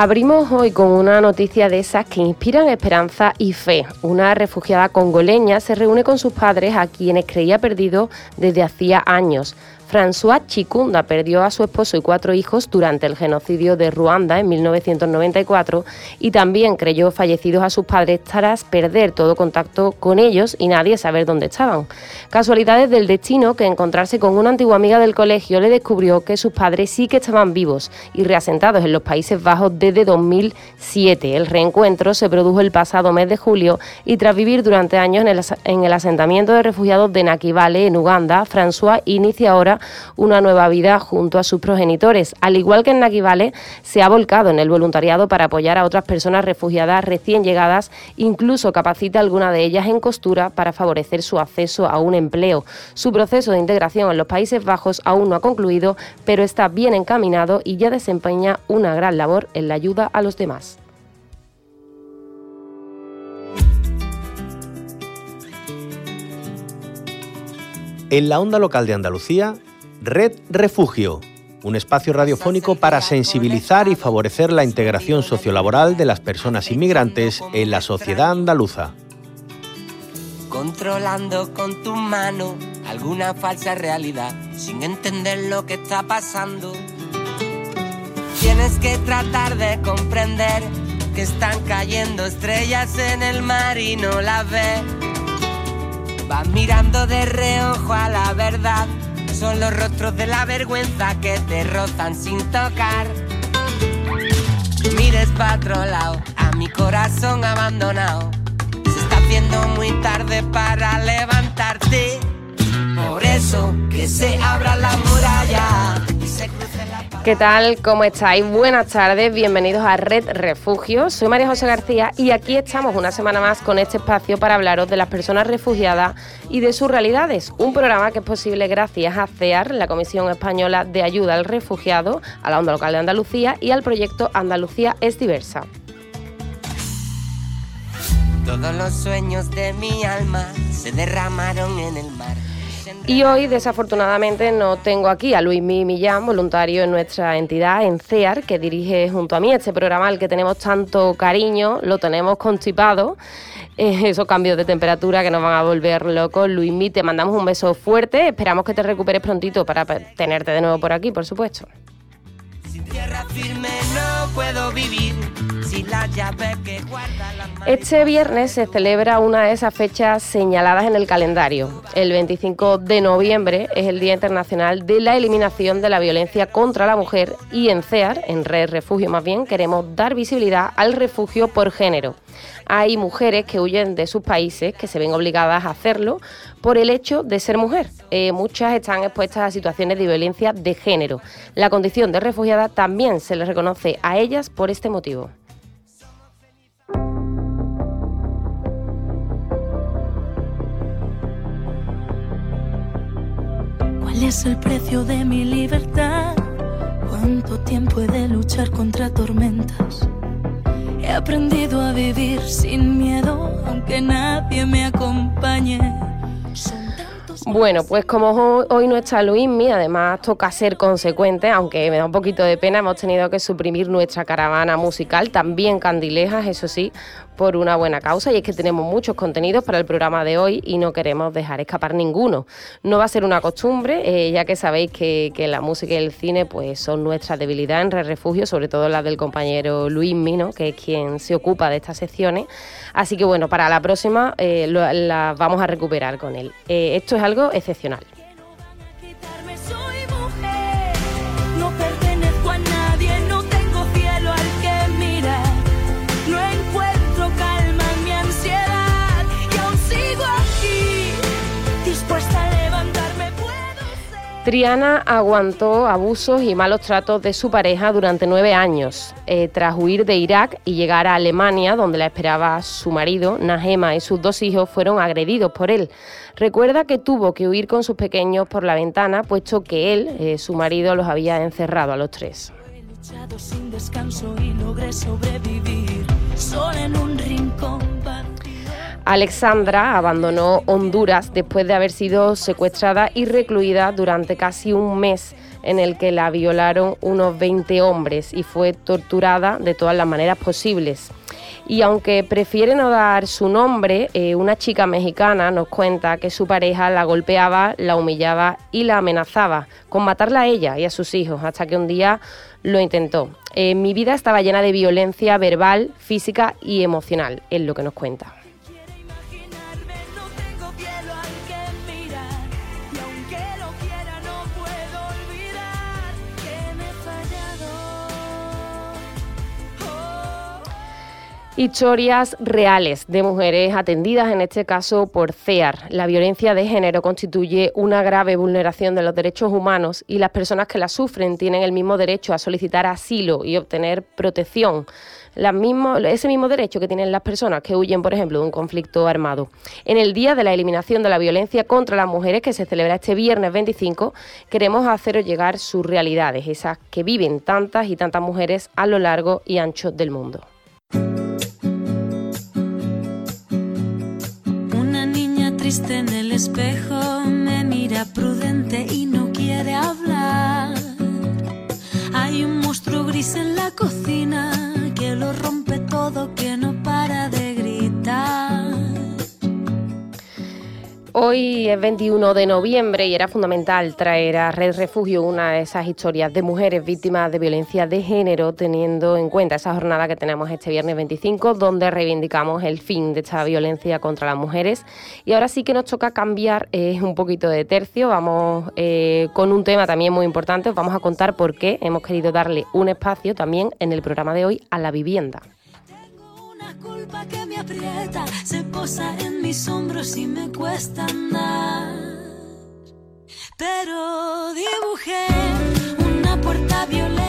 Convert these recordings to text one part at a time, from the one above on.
Abrimos hoy con una noticia de esas que inspiran esperanza y fe. Una refugiada congoleña se reúne con sus padres a quienes creía perdido desde hacía años. François Chikunda perdió a su esposo y cuatro hijos durante el genocidio de Ruanda en 1994 y también creyó fallecidos a sus padres tras perder todo contacto con ellos y nadie saber dónde estaban. Casualidades del destino que encontrarse con una antigua amiga del colegio le descubrió que sus padres sí que estaban vivos y reasentados en los Países Bajos desde 2007. El reencuentro se produjo el pasado mes de julio y tras vivir durante años en el, en el asentamiento de refugiados de Nakivale, en Uganda, François inicia ahora una nueva vida junto a sus progenitores. Al igual que en Naguivale, se ha volcado en el voluntariado para apoyar a otras personas refugiadas recién llegadas, incluso capacita a alguna de ellas en costura para favorecer su acceso a un empleo. Su proceso de integración en los Países Bajos aún no ha concluido, pero está bien encaminado y ya desempeña una gran labor en la ayuda a los demás. En la onda local de Andalucía, Red Refugio, un espacio radiofónico para sensibilizar y favorecer la integración sociolaboral de las personas inmigrantes en la sociedad andaluza. Controlando con tu mano alguna falsa realidad sin entender lo que está pasando. Tienes que tratar de comprender que están cayendo estrellas en el mar y no las ves. Vas mirando de reojo a la verdad son los rostros de la vergüenza que te rozan sin tocar. Mires para otro lado, a mi corazón abandonado. Se está haciendo muy tarde para levantarte. Por eso que se abra la muralla ¿Qué tal? ¿Cómo estáis? Buenas tardes, bienvenidos a Red Refugio. Soy María José García y aquí estamos una semana más con este espacio para hablaros de las personas refugiadas y de sus realidades. Un programa que es posible gracias a CEAR, la Comisión Española de Ayuda al Refugiado, a la Onda Local de Andalucía y al proyecto Andalucía es Diversa. Todos los sueños de mi alma se derramaron en el mar. Y hoy, desafortunadamente, no tengo aquí a Luis Millán, voluntario en nuestra entidad, en CEAR, que dirige junto a mí este programa al que tenemos tanto cariño, lo tenemos constipado, eh, esos cambios de temperatura que nos van a volver locos. Luis te mandamos un beso fuerte, esperamos que te recuperes prontito para tenerte de nuevo por aquí, por supuesto. Sin tierra firme no puedo vivir. Este viernes se celebra una de esas fechas señaladas en el calendario. El 25 de noviembre es el Día Internacional de la Eliminación de la Violencia contra la Mujer y en CEAR, en Red Refugio más bien, queremos dar visibilidad al refugio por género. Hay mujeres que huyen de sus países que se ven obligadas a hacerlo por el hecho de ser mujer. Eh, muchas están expuestas a situaciones de violencia de género. La condición de refugiada también se les reconoce a ellas por este motivo. ¿Cuál es el precio de mi libertad? ¿Cuánto tiempo he de luchar contra tormentas? He aprendido a vivir sin miedo, aunque nadie me acompañe. Bueno, pues como hoy no está Luismi, además toca ser consecuente, aunque me da un poquito de pena, hemos tenido que suprimir nuestra caravana musical, también candilejas, eso sí, por una buena causa y es que tenemos muchos contenidos para el programa de hoy y no queremos dejar escapar ninguno. No va a ser una costumbre, eh, ya que sabéis que, la música y el cine pues son nuestra debilidad en refugio, sobre todo la del compañero Luis Mino, que es quien se ocupa de estas secciones. Así que bueno, para la próxima eh, la vamos a recuperar con él. Eh, esto es algo excepcional. Triana aguantó abusos y malos tratos de su pareja durante nueve años. Eh, tras huir de Irak y llegar a Alemania, donde la esperaba su marido, Nahema, y sus dos hijos fueron agredidos por él. Recuerda que tuvo que huir con sus pequeños por la ventana, puesto que él, eh, su marido, los había encerrado a los tres. Alexandra abandonó Honduras después de haber sido secuestrada y recluida durante casi un mes en el que la violaron unos 20 hombres y fue torturada de todas las maneras posibles. Y aunque prefiere no dar su nombre, eh, una chica mexicana nos cuenta que su pareja la golpeaba, la humillaba y la amenazaba con matarla a ella y a sus hijos, hasta que un día lo intentó. Eh, mi vida estaba llena de violencia verbal, física y emocional, es lo que nos cuenta. Historias reales de mujeres atendidas, en este caso por CEAR. La violencia de género constituye una grave vulneración de los derechos humanos y las personas que la sufren tienen el mismo derecho a solicitar asilo y obtener protección. ese mismo derecho que tienen las personas que huyen, por ejemplo, de un conflicto armado. En el Día de la Eliminación de la Violencia contra las Mujeres, que se celebra este viernes 25, queremos haceros llegar sus realidades, esas que viven tantas y tantas mujeres a lo largo y ancho del mundo. En el espejo, me mira prudente y no quiere hablar. Hay un monstruo gris en la cocina que lo rompe todo, que no Hoy es 21 de noviembre y era fundamental traer a Red Refugio una de esas historias de mujeres víctimas de violencia de género, teniendo en cuenta esa jornada que tenemos este viernes 25, donde reivindicamos el fin de esta violencia contra las mujeres. Y ahora sí que nos toca cambiar eh, un poquito de tercio, vamos eh, con un tema también muy importante, os vamos a contar por qué hemos querido darle un espacio también en el programa de hoy a la vivienda culpa que me aprieta, se posa en mis hombros y me cuesta andar. Pero dibujé una puerta violeta.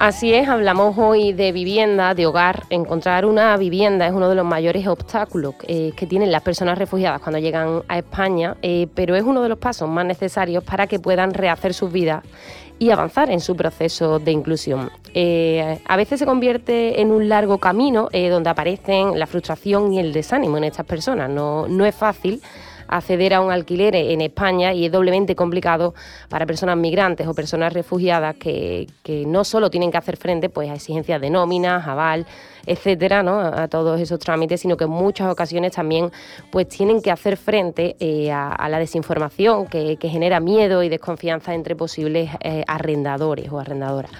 Así es, hablamos hoy de vivienda, de hogar. Encontrar una vivienda es uno de los mayores obstáculos eh, que tienen las personas refugiadas cuando llegan a España, eh, pero es uno de los pasos más necesarios para que puedan rehacer sus vidas y avanzar en su proceso de inclusión. Eh, a veces se convierte en un largo camino eh, donde aparecen la frustración y el desánimo en estas personas. No, no es fácil acceder a un alquiler en España y es doblemente complicado para personas migrantes o personas refugiadas que, no solo tienen que hacer frente pues, a exigencias de nóminas, aval, etcétera, ¿no? a todos esos trámites, sino que en muchas ocasiones también pues, tienen que hacer frente eh, a, la desinformación que, genera miedo y desconfianza entre posibles eh, arrendadores o arrendadoras.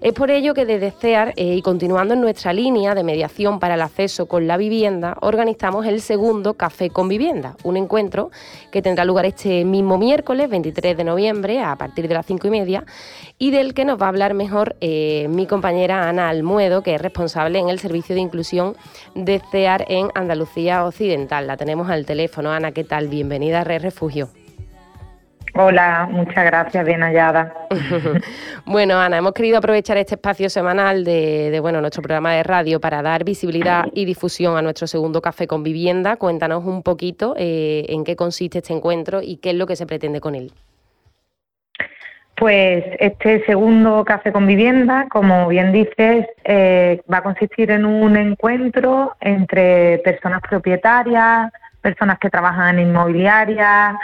Es por ello que desde CEAR eh, y continuando en nuestra línea de mediación para el acceso con la vivienda, organizamos el segundo Café con Vivienda, un encuentro que tendrá lugar este mismo miércoles 23 de noviembre a partir de las 5 y media y del que nos va a hablar mejor eh, mi compañera Ana Almuedo, que es responsable en el Servicio de Inclusión de CEAR en Andalucía Occidental. La tenemos al teléfono. Ana, ¿qué tal? Bienvenida a Red Refugio. Hola, muchas gracias, bien hallada. bueno, Ana, hemos querido aprovechar este espacio semanal de, bueno, nuestro programa de radio para dar visibilidad y difusión a nuestro segundo Café con Vivienda. Cuéntanos un poquito eh, en qué consiste este encuentro y qué es lo que se pretende con él. Pues este segundo Café con Vivienda, como bien dices, eh, va a consistir en un encuentro entre personas propietarias, personas que trabajan en inmobiliarias,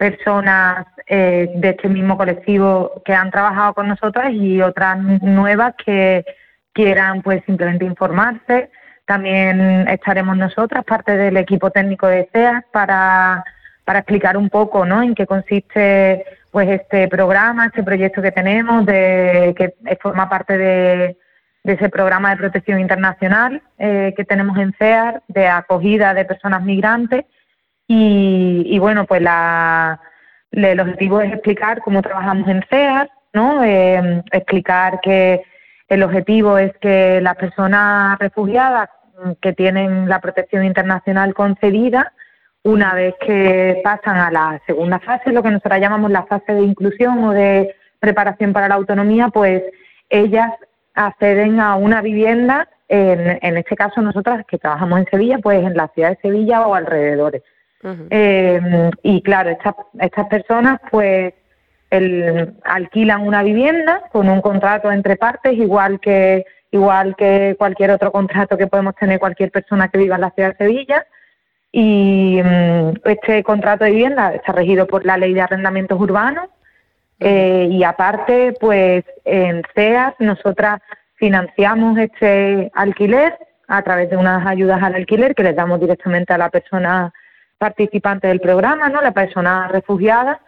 personas eh, de este mismo colectivo que han trabajado con nosotras y otras nuevas que quieran pues simplemente informarse. También estaremos nosotras, parte del equipo técnico de CEA, para, para explicar un poco ¿no? en qué consiste pues este programa, este proyecto que tenemos, de que forma parte de, ese programa de protección internacional eh, que tenemos en CEAR, de acogida de personas migrantes y, bueno, pues la, el objetivo es explicar cómo trabajamos en CEAR, ¿no? Eh, explicar que el objetivo es que las personas refugiadas que tienen la protección internacional concedida, una vez que pasan a la segunda fase, lo que nosotros llamamos la fase de inclusión o de preparación para la autonomía, pues ellas acceden a una vivienda, en, en este caso nosotras que trabajamos en Sevilla, pues en la ciudad de Sevilla o alrededores. Eh, y claro, estas, estas personas pues el, alquilan una vivienda con un contrato entre partes, igual que, igual que cualquier otro contrato que podemos tener cualquier persona que viva en la ciudad de Sevilla. Y mm, este contrato de vivienda está regido por la ley de arrendamientos urbanos. Eh, y aparte, pues en CEAS nosotras financiamos este alquiler a través de unas ayudas al alquiler que les damos directamente a la persona participante del programa, ¿no? La persona refugiada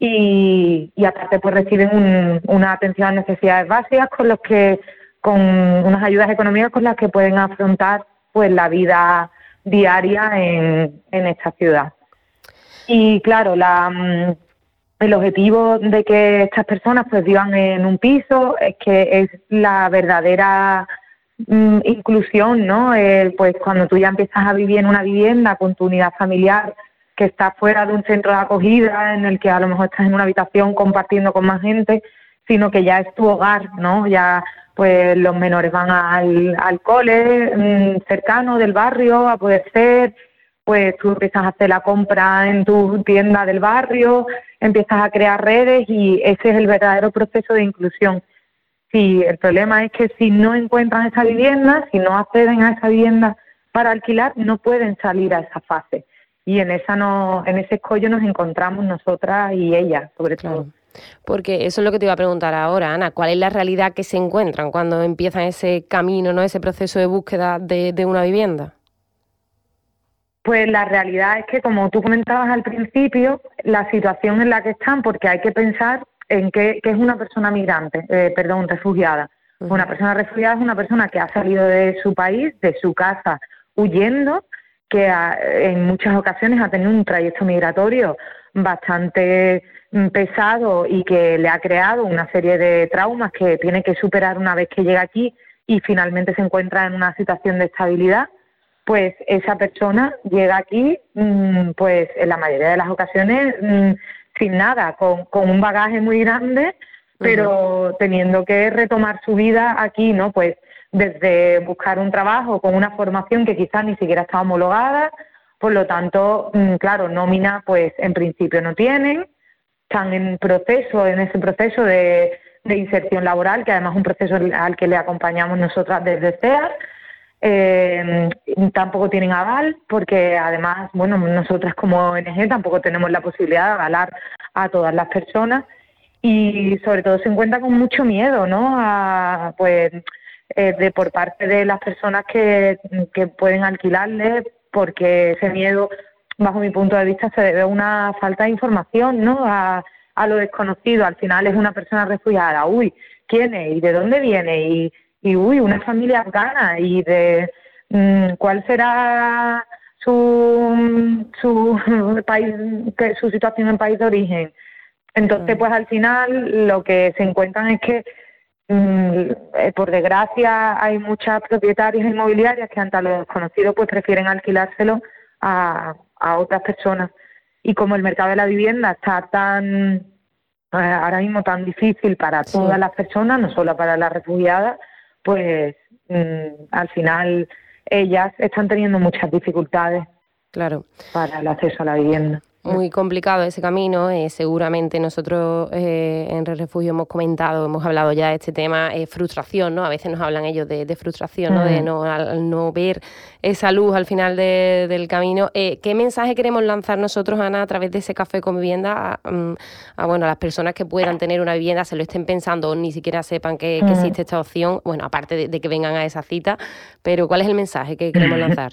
y, aparte pues reciben una atención a necesidades básicas con los que con unas ayudas económicas con las que pueden afrontar pues la vida diaria en, en esta ciudad. Y claro, la, mm, el objetivo de que estas personas pues vivan en un piso es que es la verdadera mm, inclusión, ¿no? Pues cuando tú ya empiezas a vivir en una vivienda con tu unidad familiar que está fuera de un centro de acogida en el que a lo mejor estás en una habitación compartiendo con más gente, sino que ya es tu hogar, ¿no? Ya pues los menores van al, al cole mm, cercano del barrio a poder ser, pues tú empiezas a hacer la compra en tu tienda del barrio, empiezas a crear redes y ese es el verdadero proceso de inclusión. Si el problema es que si no encuentran esa vivienda, si no acceden a esa vivienda para alquilar, no pueden salir a esa fase. Y en esa no, en ese escollo nos encontramos nosotras y ella, sobre todo. Porque eso es lo que te iba a preguntar ahora, Ana. ¿Cuál es la realidad que se encuentran cuando empiezan ese camino, no, ese proceso de búsqueda de una vivienda? Pues la realidad es que, como tú comentabas al principio, la situación en la que están, porque hay que pensar en qué, es una persona migrante, eh, perdón, refugiada. Una persona refugiada es una persona que ha salido de su país, de su casa, huyendo, que en muchas ocasiones ha tenido un trayecto migratorio bastante mm, pesado y que le ha creado una serie de traumas que tiene que superar una vez que llega aquí y finalmente se encuentra en una situación de estabilidad pues esa persona llega aquí, mm, pues en la mayoría de las ocasiones mm, sin nada, con, un bagaje muy grande, pero teniendo que retomar su vida aquí, ¿no? Pues desde buscar un trabajo con una formación que quizás ni siquiera está homologada, por lo tanto, mm, claro, nómina, pues en principio no tienen, están en proceso, en ese proceso de, de inserción laboral, que además es un proceso al que le acompañamos nosotras desde CEAR, eh, tampoco tienen aval porque además, bueno, nosotras como ONG tampoco tenemos la posibilidad de avalar a todas las personas y sobre todo se encuentra con mucho miedo, ¿no? A, pues eh, de por parte de las personas que, que pueden alquilarle porque ese miedo, bajo mi punto de vista, se debe a una falta de información, ¿no? A, a lo desconocido. Al final es una persona refugiada. Uy, ¿quién es? ¿Y de dónde viene? Y y uy, una familia afgana y de mm, cuál será su, su país, su situación en país de origen. Entonces, mm. pues al final lo que se encuentran es que, mm, eh, por desgracia, hay muchas propietarias inmobiliarias que ante lo desconocido pues prefieren alquilárselo a, a otras personas. Y como el mercado de la vivienda está tan, eh, ahora mismo tan difícil para todas las personas, no solo para las refugiadas, pues mm, al final ellas están teniendo muchas dificultades claro. para el acceso a la vivienda muy complicado ese camino. Eh, seguramente nosotros eh, en Refugio hemos comentado, hemos hablado ya de este tema, eh, frustración, ¿no? A veces nos hablan ellos de, frustración, ¿no? De mm. no, al, no ver esa luz al final del camino. ¿Qué mensaje queremos lanzar nosotros, Ana, a través de ese café con vivienda mm, a, bueno, a las personas que puedan tener una vivienda, se lo estén pensando o ni siquiera sepan que, mm. existe esta opción? Bueno, aparte de que vengan a esa cita, pero ¿cuál es el mensaje que queremos lanzar?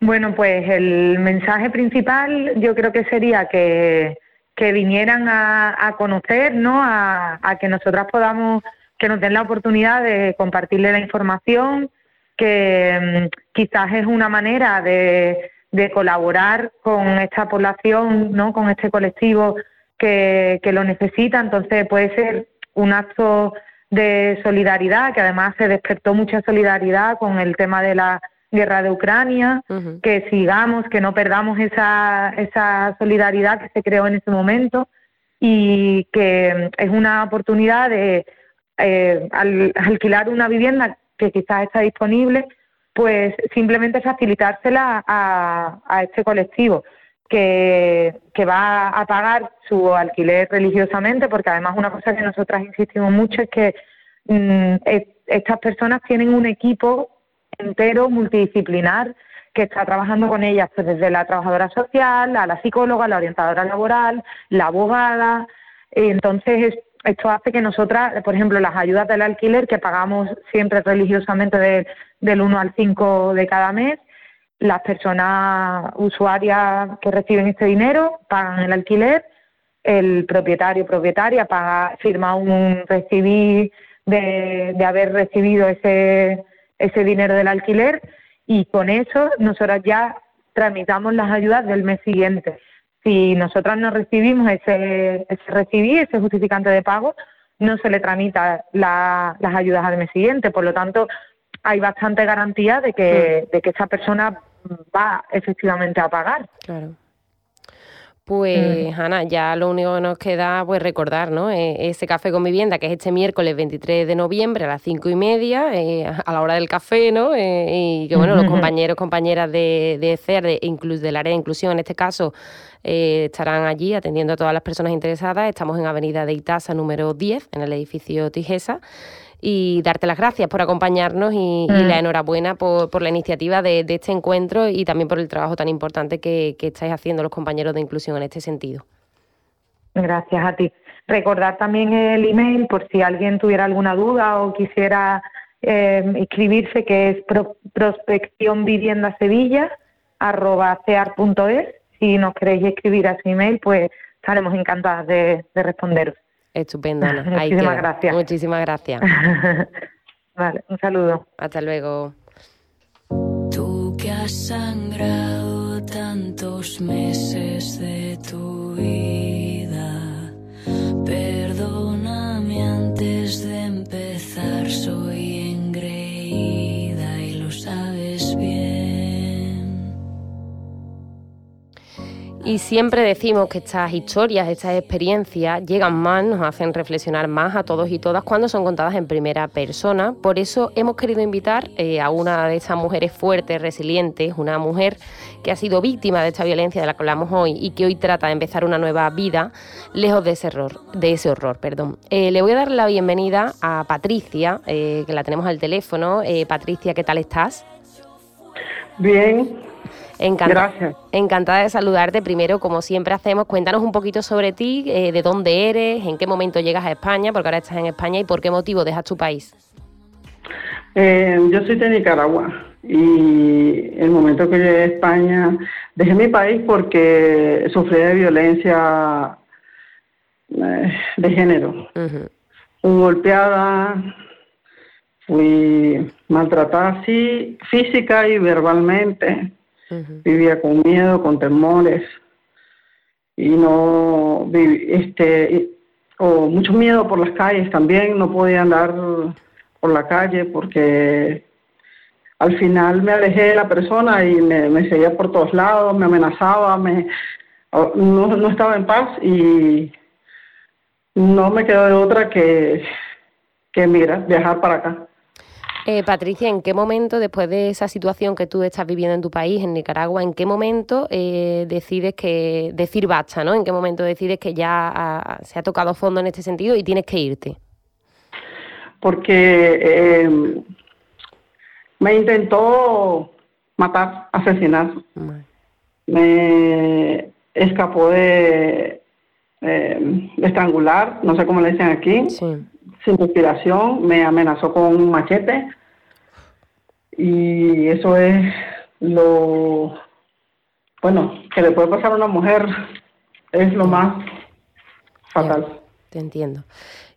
Bueno, pues el mensaje principal yo creo que sería que, vinieran a, conocer, ¿no? A, que nosotras podamos, que nos den la oportunidad de compartirle la información, que mm, quizás es una manera de, colaborar con esta población, ¿no? Con este colectivo que, que lo necesita. Entonces puede ser un acto de solidaridad, que además se despertó mucha solidaridad con el tema de la guerra de Ucrania, que sigamos, que no perdamos esa, esa solidaridad que se creó en ese momento y que es una oportunidad de eh, al, alquilar una vivienda que quizás está disponible, pues simplemente facilitársela a, a este colectivo que, que va a pagar su alquiler religiosamente, porque además una cosa que nosotras insistimos mucho es que mm, estas personas tienen un equipo entero multidisciplinar que está trabajando con ellas pues, desde la trabajadora social, a la psicóloga, la orientadora laboral, la abogada. Entonces, esto hace que nosotras, por ejemplo, las ayudas del alquiler que pagamos siempre religiosamente del 1 al 5 de cada mes, las personas usuarias que reciben este dinero pagan el alquiler, el propietario propietaria paga, firma un recibir de, de haber recibido ese, ese dinero del alquiler y con eso nosotras ya tramitamos las ayudas del mes siguiente. Si nosotras no recibimos ese, ese recibir, ese justificante de pago, no se le tramita las ayudas al mes siguiente. Por lo tanto, hay bastante garantía de que, de que esa persona va efectivamente a pagar. Claro. Pues, Ana, ya lo único que nos queda pues recordar, ¿no? E, ese café con vivienda que es este miércoles 23 de noviembre a las cinco y media, eh, a la hora del café, ¿no? Eh, y que, bueno, los compañeros, compañeras de, de CER, de, del área de inclusión en este caso, eh, estarán allí atendiendo a todas las personas interesadas. Estamos en Avenida de Itasa, número 10, en el edificio Tijesa y darte las gracias por acompañarnos y, mm. la enhorabuena por, la iniciativa de, este encuentro y también por el trabajo tan importante que, estáis haciendo los compañeros de inclusión en este sentido. Gracias a ti. Recordar también el email por si alguien tuviera alguna duda o quisiera eh, inscribirse, que es pro, Si nos queréis escribir a ese email, pues estaremos encantadas de responderos. Estupendo, Ana. Muchísimas gracias. Muchísimas gracias. vale, un saludo. Hasta luego. Tú que has sangrado tantos meses de tu vida, perdóname antes de empezar, soy Y siempre decimos que estas historias, estas experiencias llegan más, nos hacen reflexionar más a todos y todas cuando son contadas en primera persona. Por eso hemos querido invitar eh, a una de esas mujeres fuertes, resilientes, una mujer que ha sido víctima de esta violencia de la que hablamos hoy y que hoy trata de empezar una nueva vida lejos de ese horror. De ese horror perdón. Eh, le voy a dar la bienvenida a Patricia, eh, que la tenemos al teléfono. Patricia, ¿qué tal estás? Bien, Gracias. Encantada de saludarte. Primero, como siempre hacemos, cuéntanos un poquito sobre ti, eh, de dónde eres, en qué momento llegas a España, porque ahora estás en España, y por qué motivo dejas tu país. Eh, yo soy de Nicaragua y el momento que llegué a España, dejé mi país porque sufrí de violencia eh, de género. Fui golpeada, fui maltratada así, física y verbalmente. Vivía con miedo, con temores. Y no este o mucho miedo por las calles también, no podía andar por la calle porque al final me alejé de la persona y me, seguía por todos lados, me amenazaba, me no, no estaba en paz y no me quedó de otra que, que mira, viajar para acá. Eh, Patricia, ¿en qué momento, después de esa situación que tú estás viviendo en tu país, en Nicaragua, en qué momento eh, decides que decir basta, ¿no? ¿En qué momento decides que ya se ha tocado fondo en este sentido y tienes que irte? Porque eh, me intentó matar, asesinar. Me escapó de, estrangular, no sé cómo le dicen aquí. Sí sin respiración, me amenazó con un machete y eso es lo, bueno, que le puede pasar a una mujer, es lo más fatal. te entiendo.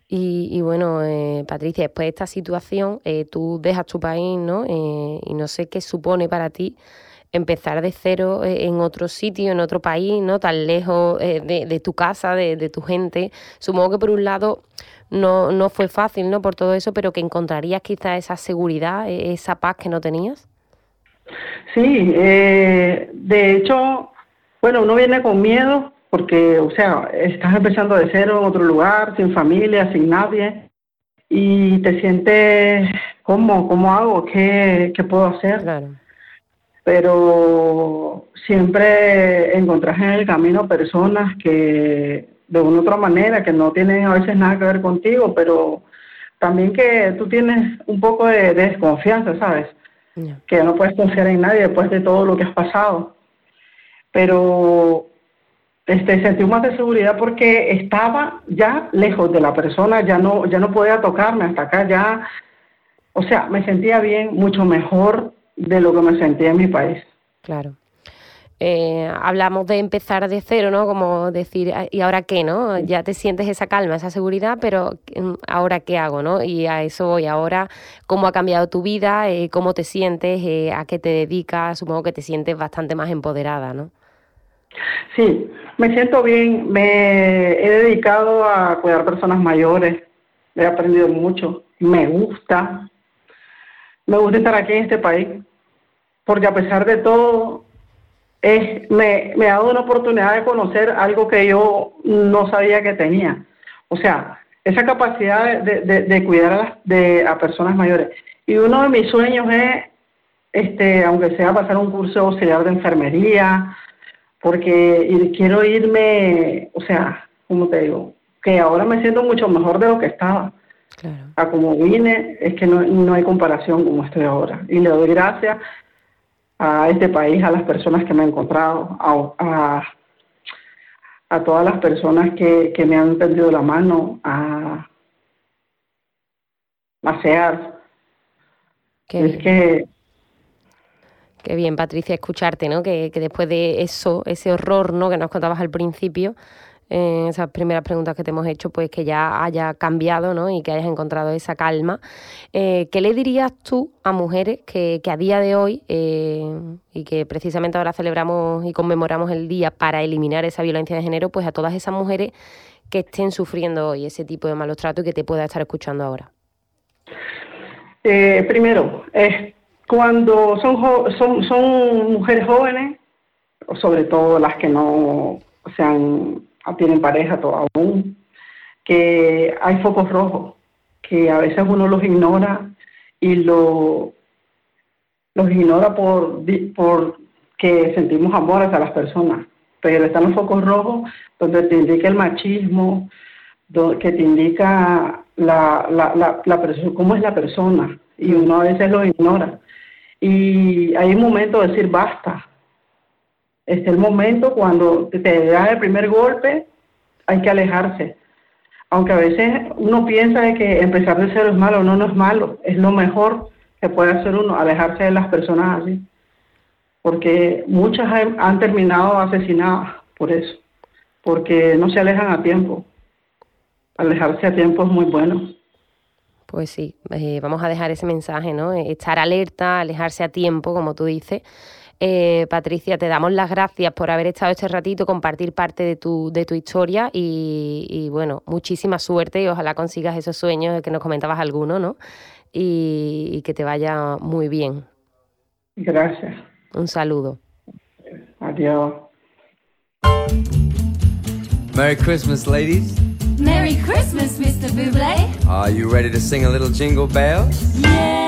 Y, y bueno, eh, Patricia, después de esta situación, eh, tú dejas tu país, ¿no? Eh, y no sé qué supone para ti empezar de cero en otro sitio, en otro país, ¿no? Tan lejos de, de, tu casa, de, de tu gente. Supongo que por un lado no, no fue fácil, ¿no? Por todo eso, pero que encontrarías quizá esa seguridad, e, esa paz que no tenías. Sí, eh, de hecho, bueno, uno viene con miedo porque, o sea, estás empezando de cero en otro lugar, sin familia, sin nadie, y te sientes, ¿cómo, cómo hago? ¿Qué, qué puedo hacer? Claro. Pero siempre encontrás en el camino personas que de una otra manera, que no tienen a veces nada que ver contigo, pero también que tú tienes un poco de, desconfianza, ¿sabes? Que no puedes confiar en nadie después de todo lo que has pasado. Pero este, sentí más de seguridad porque estaba ya lejos de la persona, ya no, ya no podía tocarme hasta acá, ya, o sea, me sentía bien, mucho mejor de lo que me sentía en mi país. Claro. Eh, hablamos de empezar de cero, ¿no? Como decir, ah, ¿y ahora qué, no? Ya te sientes esa calma, esa seguridad, pero mm, ¿ahora qué hago, no? Y a eso voy ahora, ¿cómo ha cambiado tu vida? Eh, ¿Cómo te sientes? Eh, ¿A qué te dedicas? Supongo que te sientes bastante más empoderada, ¿no? Sí, me siento bien. Me he dedicado a cuidar personas mayores. He aprendido mucho. Me gusta. Me gusta estar aquí en este país. Porque a pesar de todo, es, me, me ha dado una oportunidad de conocer algo que yo no sabía que tenía. O sea, esa capacidad de, de, cuidar a, las, de, a personas mayores. Y uno de mis sueños es, este, aunque sea pasar un curso auxiliar de enfermería, porque quiero irme, o sea, como te digo, que ahora me siento mucho mejor de lo que estaba. Claro. A como vine, es que no, no hay comparación como estoy ahora. Y le doy gracias a este país, a las personas que me han encontrado, a, a, todas las personas que, que, me han tendido la mano, a pasear. es que... Qué bien, Patricia, escucharte, ¿no? Que, que después de eso, ese horror, ¿no? Que nos contabas al principio, en esas primeras preguntas que te hemos hecho, pues que ya haya cambiado ¿no? y que hayas encontrado esa calma. Eh, ¿Qué le dirías tú a mujeres que, que a día de hoy, eh, y que precisamente ahora celebramos y conmemoramos el día para eliminar esa violencia de género, pues a todas esas mujeres que estén sufriendo hoy ese tipo de malos tratos y que te pueda estar escuchando ahora? Eh, primero, cuando son, son, son mujeres jóvenes, sobre todo las que no se han tienen pareja aún, que hay focos rojos, que a veces uno los ignora y lo, los ignora por, por que sentimos amor hacia las personas. Pero están los focos rojos donde te indica el machismo, que te indica la, la, la, la persona, cómo es la persona, y uno a veces lo ignora. Y hay un momento de decir basta, es el momento cuando te da el primer golpe, hay que alejarse. Aunque a veces uno piensa de que empezar de cero es malo, no, no es malo, es lo mejor que puede hacer uno, alejarse de las personas así. Porque muchas han terminado asesinadas por eso, porque no se alejan a tiempo. Alejarse a tiempo es muy bueno. Pues sí, eh, vamos a dejar ese mensaje, ¿no? Estar alerta, alejarse a tiempo, como tú dices, eh, Patricia, te damos las gracias por haber estado este ratito, compartir parte de tu, de tu historia y, bueno, muchísima suerte y ojalá consigas esos sueños de que nos comentabas alguno, ¿no? Y, que te vaya muy bien. Gracias. Un saludo. Adiós. Merry Christmas, ladies. Merry Christmas, Mr. Buble. Are you ready to sing a little jingle bells? Yeah.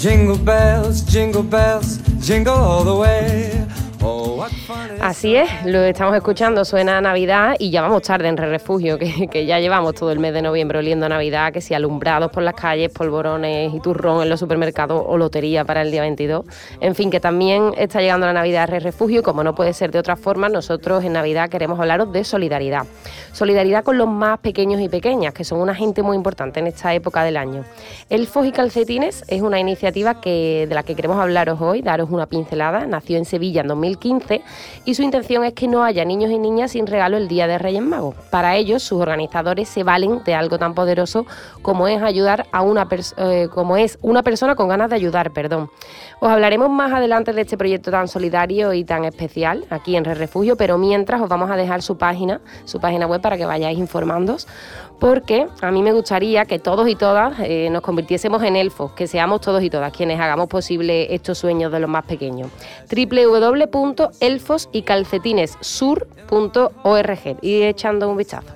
Jingle bells, jingle bells, jingle all the way. Así es, lo estamos escuchando, suena Navidad y ya vamos tarde en Re Refugio, que, ya llevamos todo el mes de noviembre oliendo Navidad, que si alumbrados por las calles, polvorones y turrón en los supermercados o lotería para el día 22. En fin, que también está llegando la Navidad a Re Refugio y como no puede ser de otra forma, nosotros en Navidad queremos hablaros de solidaridad. Solidaridad con los más pequeños y pequeñas, que son una gente muy importante en esta época del año. Elfos y Calcetines es una iniciativa que, de la que queremos hablaros hoy, daros una pincelada. Nació en Sevilla en 2015 y su intención es que no haya niños y niñas sin regalo el Día de Reyes Magos. Para ello, sus organizadores se valen de algo tan poderoso como es ayudar a una eh, como es una persona con ganas de ayudar, perdón. Os hablaremos más adelante de este proyecto tan solidario y tan especial aquí en Re Refugio, pero mientras os vamos a dejar su página, su página web para que vayáis informándoos porque a mí me gustaría que todos y todas eh, nos convirtiésemos en elfos, que seamos todos y todas quienes hagamos posible estos sueños de los más pequeños. www.elfosycalcetinessur.org y echando un vistazo.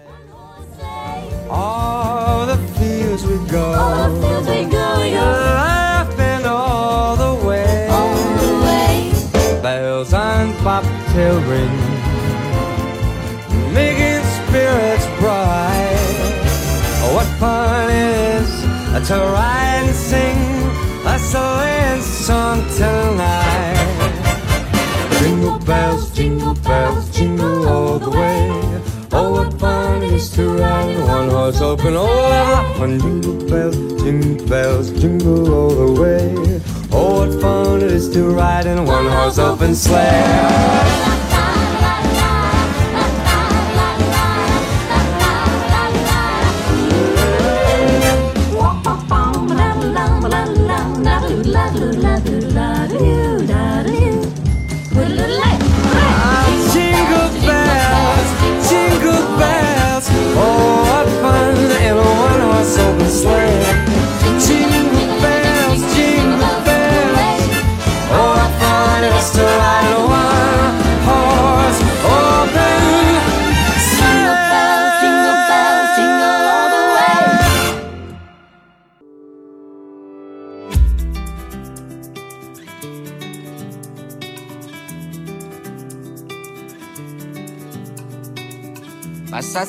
To ride and sing a sleighing song tonight. Jingle bells, jingle bells, jingle all the way. Oh, what fun it is to ride in one horse open. Oh, Jingle bells, jingle bells, jingle all the way. Oh, what fun it is to ride in one horse open sleigh.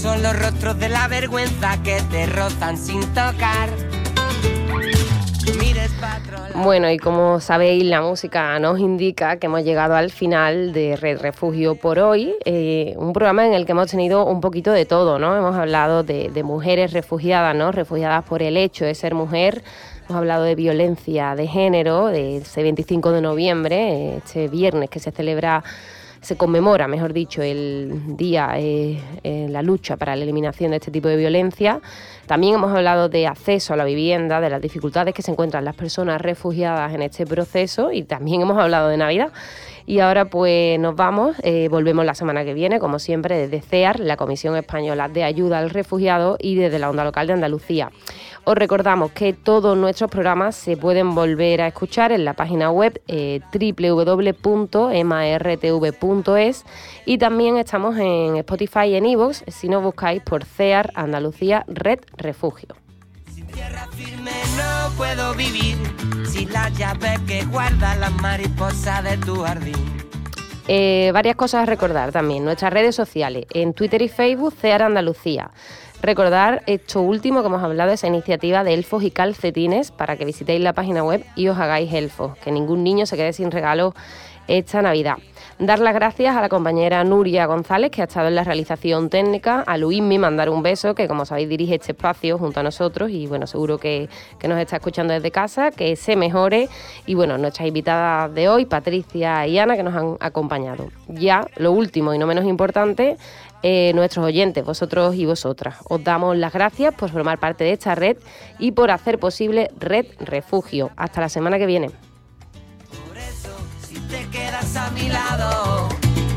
son los rostros de la vergüenza que te rozan sin tocar. Bueno, y como sabéis, la música nos indica que hemos llegado al final de Red Refugio por hoy, eh, un programa en el que hemos tenido un poquito de todo, ¿no? Hemos hablado de, mujeres refugiadas, ¿no? Refugiadas por el hecho de ser mujer, hemos hablado de violencia de género, de ese 25 de noviembre, este viernes que se celebra se conmemora, mejor dicho, el día, eh, eh, la lucha para la eliminación de este tipo de violencia. También hemos hablado de acceso a la vivienda, de las dificultades que se encuentran las personas refugiadas en este proceso y también hemos hablado de Navidad. Y ahora pues nos vamos, eh, volvemos la semana que viene, como siempre, desde CEAR, la Comisión Española de Ayuda al Refugiado y desde la Onda Local de Andalucía. Os recordamos que todos nuestros programas se pueden volver a escuchar en la página web eh, www.martv.es y también estamos en Spotify y en iVoox si nos buscáis por CEAR Andalucía Red Refugio. Sin tierra firme no puedo vivir, sin la llave que guarda la mariposa de tu jardín. Eh, varias cosas a recordar también. Nuestras redes sociales, en Twitter y Facebook, CEAR Andalucía. Recordar esto último que hemos hablado, esa iniciativa de elfos y calcetines, para que visitéis la página web y os hagáis elfos, que ningún niño se quede sin regalo esta Navidad. Dar las gracias a la compañera Nuria González, que ha estado en la realización técnica, a Luismi mandar un beso, que como sabéis dirige este espacio junto a nosotros y bueno, seguro que, que nos está escuchando desde casa, que se mejore y bueno, nuestras invitadas de hoy, Patricia y Ana, que nos han acompañado. Ya, lo último y no menos importante, eh, nuestros oyentes, vosotros y vosotras. Os damos las gracias por formar parte de esta red y por hacer posible Red Refugio. Hasta la semana que viene. Por eso, si te quedas a mi lado,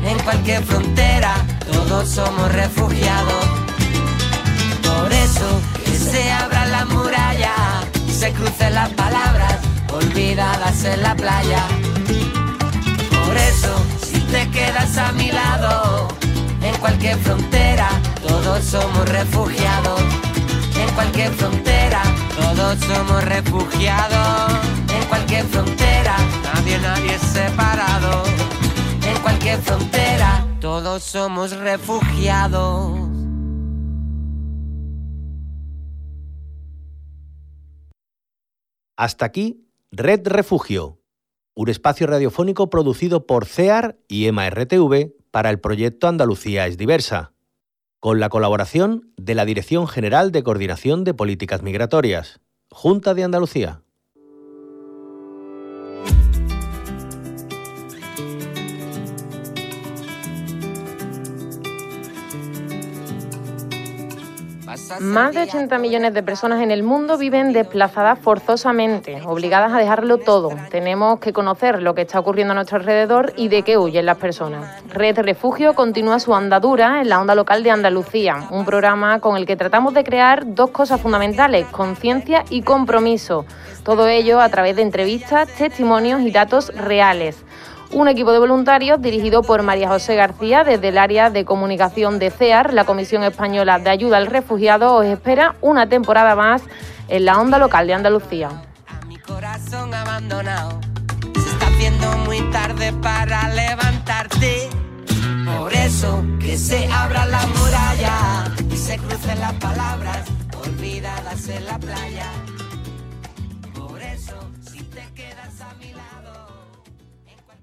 en cualquier frontera, todos somos refugiados. Por eso, que se abra la muralla, se crucen las palabras olvidadas en la playa. Por eso, si te quedas a mi lado, cualquier frontera, todos somos refugiados. En cualquier frontera, todos somos refugiados. En cualquier frontera, nadie, nadie es separado. En cualquier frontera, todos somos refugiados. Hasta aquí, Red Refugio, un espacio radiofónico producido por CEAR y EMA-RTV para el proyecto Andalucía es diversa, con la colaboración de la Dirección General de Coordinación de Políticas Migratorias, Junta de Andalucía. Más de 80 millones de personas en el mundo viven desplazadas forzosamente, obligadas a dejarlo todo. Tenemos que conocer lo que está ocurriendo a nuestro alrededor y de qué huyen las personas. Red Refugio continúa su andadura en la onda local de Andalucía, un programa con el que tratamos de crear dos cosas fundamentales, conciencia y compromiso. Todo ello a través de entrevistas, testimonios y datos reales. Un equipo de voluntarios dirigido por María José García desde el área de comunicación de CEAR, la Comisión Española de Ayuda al Refugiado, os espera una temporada más en la onda local de Andalucía. mi corazón abandonado se está haciendo muy tarde para levantarte. Por eso que se abra la muralla y se crucen las palabras olvidadas en la playa.